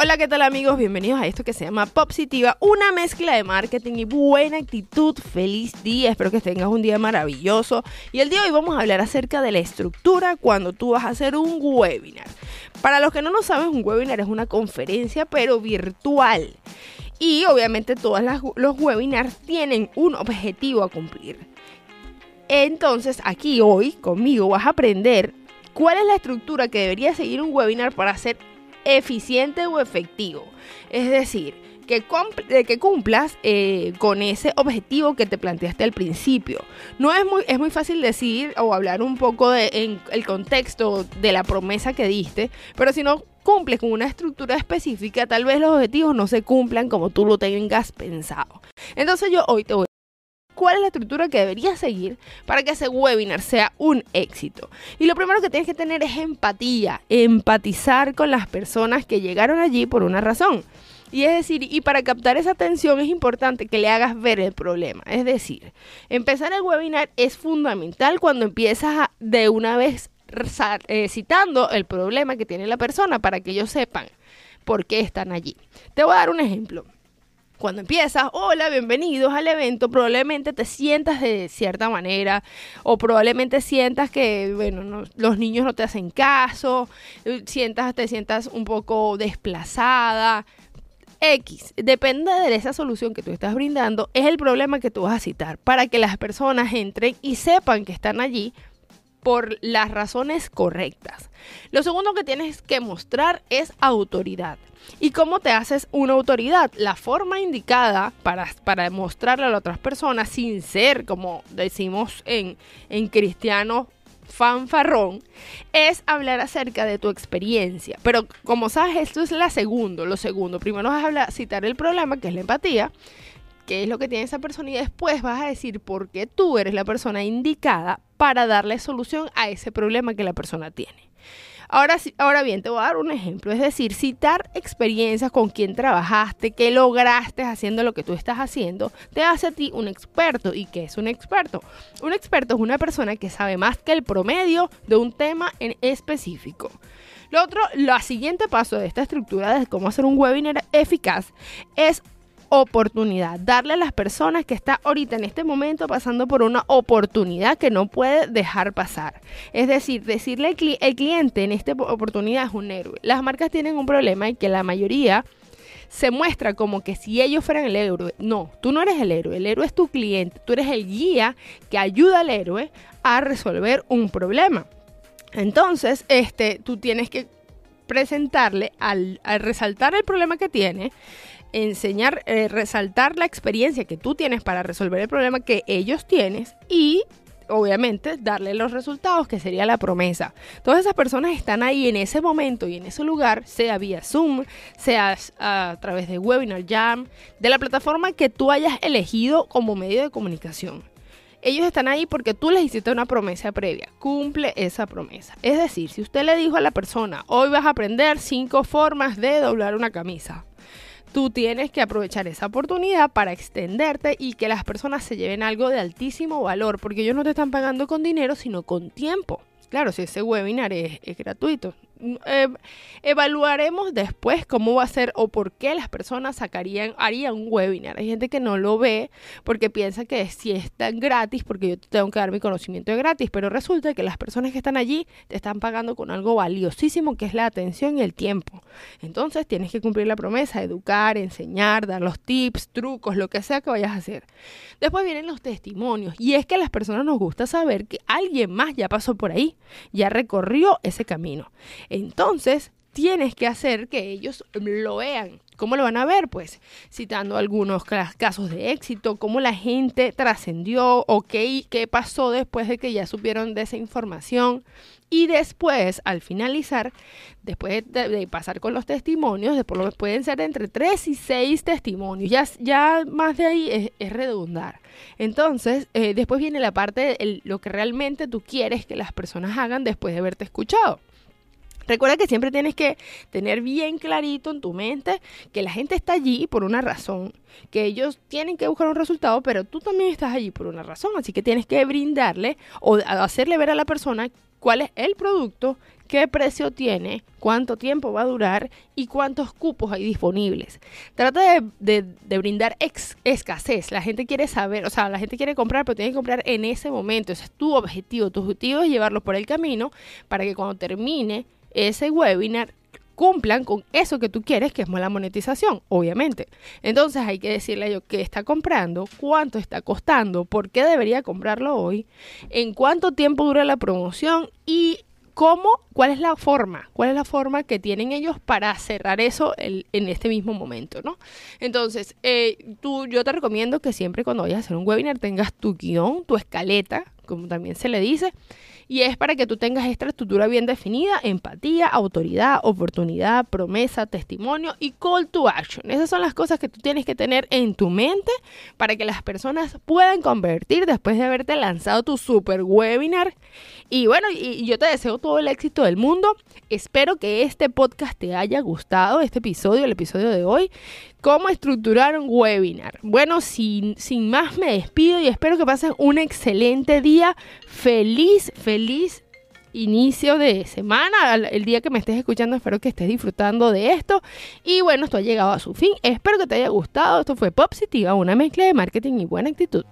Hola, ¿qué tal amigos? Bienvenidos a esto que se llama Positiva, una mezcla de marketing y buena actitud. Feliz día, espero que tengas un día maravilloso. Y el día de hoy vamos a hablar acerca de la estructura cuando tú vas a hacer un webinar. Para los que no lo saben, un webinar es una conferencia pero virtual. Y obviamente todos los webinars tienen un objetivo a cumplir. Entonces aquí hoy conmigo vas a aprender cuál es la estructura que debería seguir un webinar para ser eficiente o efectivo. Es decir, que, que cumplas eh, con ese objetivo que te planteaste al principio. No es muy, es muy fácil decir o hablar un poco de, en el contexto de la promesa que diste, pero si no cumples con una estructura específica, tal vez los objetivos no se cumplan como tú lo tengas pensado. Entonces yo hoy te voy cuál es la estructura que deberías seguir para que ese webinar sea un éxito. Y lo primero que tienes que tener es empatía, empatizar con las personas que llegaron allí por una razón. Y es decir, y para captar esa atención es importante que le hagas ver el problema. Es decir, empezar el webinar es fundamental cuando empiezas de una vez eh, citando el problema que tiene la persona para que ellos sepan por qué están allí. Te voy a dar un ejemplo cuando empiezas, hola, bienvenidos al evento, probablemente te sientas de cierta manera o probablemente sientas que, bueno, los niños no te hacen caso, eh, sientas, te sientas un poco desplazada. X, depende de esa solución que tú estás brindando, es el problema que tú vas a citar para que las personas entren y sepan que están allí por las razones correctas. Lo segundo que tienes que mostrar es autoridad. ¿Y cómo te haces una autoridad? La forma indicada para, para a las otras personas sin ser, como decimos en, en cristiano, fanfarrón, es hablar acerca de tu experiencia. Pero como sabes, esto es la segundo. Lo segundo, primero a hablar, citar el problema, que es la empatía qué es lo que tiene esa persona y después vas a decir por qué tú eres la persona indicada para darle solución a ese problema que la persona tiene. Ahora, ahora bien, te voy a dar un ejemplo, es decir, citar experiencias con quien trabajaste, qué lograste haciendo lo que tú estás haciendo, te hace a ti un experto. ¿Y qué es un experto? Un experto es una persona que sabe más que el promedio de un tema en específico. Lo otro, lo siguiente paso de esta estructura de cómo hacer un webinar eficaz es oportunidad, darle a las personas que está ahorita en este momento pasando por una oportunidad que no puede dejar pasar. Es decir, decirle al el cliente en esta oportunidad es un héroe. Las marcas tienen un problema y que la mayoría se muestra como que si ellos fueran el héroe. No, tú no eres el héroe, el héroe es tu cliente, tú eres el guía que ayuda al héroe a resolver un problema. Entonces, este, tú tienes que presentarle al, al resaltar el problema que tiene, enseñar, eh, resaltar la experiencia que tú tienes para resolver el problema que ellos tienes y obviamente darle los resultados que sería la promesa. Todas esas personas están ahí en ese momento y en ese lugar, sea vía Zoom, sea a través de Webinar Jam, de la plataforma que tú hayas elegido como medio de comunicación. Ellos están ahí porque tú les hiciste una promesa previa. Cumple esa promesa. Es decir, si usted le dijo a la persona, hoy vas a aprender cinco formas de doblar una camisa tú tienes que aprovechar esa oportunidad para extenderte y que las personas se lleven algo de altísimo valor, porque ellos no te están pagando con dinero, sino con tiempo. Claro, si ese webinar es, gratuito, eh, evaluaremos después cómo va a ser o por qué las personas sacarían, harían un webinar. Hay gente que no lo ve porque piensa que si es tan gratis, porque yo tengo que dar mi conocimiento de gratis, pero resulta que las personas que están allí te están pagando con algo valiosísimo que es la atención y el tiempo. Entonces tienes que cumplir la promesa, educar, enseñar, dar los tips, trucos, lo que sea que vayas a hacer. Después vienen los testimonios y es que a las personas nos gusta saber que alguien más ya pasó por ahí, ya recorrió ese camino. Entonces, tienes que hacer que ellos lo vean. ¿Cómo lo van a ver? Pues citando algunos casos de éxito, cómo la gente trascendió o qué, pasó después de que ya supieron de esa información. Y después, al finalizar, después de, pasar con los testimonios, después pueden ser entre 3 y 6 testimonios. Ya, ya más de ahí es, redundar. Entonces, eh, después viene la parte de lo que realmente tú quieres que las personas hagan después de haberte escuchado. Recuerda que siempre tienes que tener bien clarito en tu mente que la gente está allí por una razón, que ellos tienen que buscar un resultado, pero tú también estás allí por una razón, así que tienes que brindarle o hacerle ver a la persona cuál es el producto, qué precio tiene, cuánto tiempo va a durar y cuántos cupos hay disponibles. Trata de, brindar escasez. La gente quiere saber, o sea, la gente quiere comprar, pero tiene que comprar en ese momento. Ese es tu objetivo. Tu objetivo es llevarlo por el camino para que cuando termine ese webinar cumplan con eso que tú quieres, que es la monetización, obviamente. Entonces hay que decirle a ellos qué está comprando, cuánto está costando, por qué debería comprarlo hoy, en cuánto tiempo dura la promoción y cómo, cuál es la forma, cuál es la forma que tienen ellos para cerrar eso en este mismo momento, ¿no? Entonces, eh, tú, yo te recomiendo que siempre cuando vayas a hacer un webinar tengas tu guion, tu escaleta, como también se le dice, y es para que tú tengas esta estructura bien definida, empatía, autoridad, oportunidad, promesa, testimonio y call to action. Esas son las cosas que tú tienes que tener en tu mente para que las personas puedan convertir después de haberte lanzado tu super webinar. Y bueno, y, yo te deseo todo el éxito del mundo. Espero que este podcast te haya gustado, este episodio, el episodio de hoy cómo estructurar un webinar. Bueno, sin, sin más me despido y espero que pasen un excelente Feliz, feliz inicio de semana, el día que me estés escuchando, espero que estés disfrutando de esto. Y bueno, esto ha llegado a su fin. Espero que te haya gustado. Esto fue Positiva, una mezcla de marketing y buena actitud.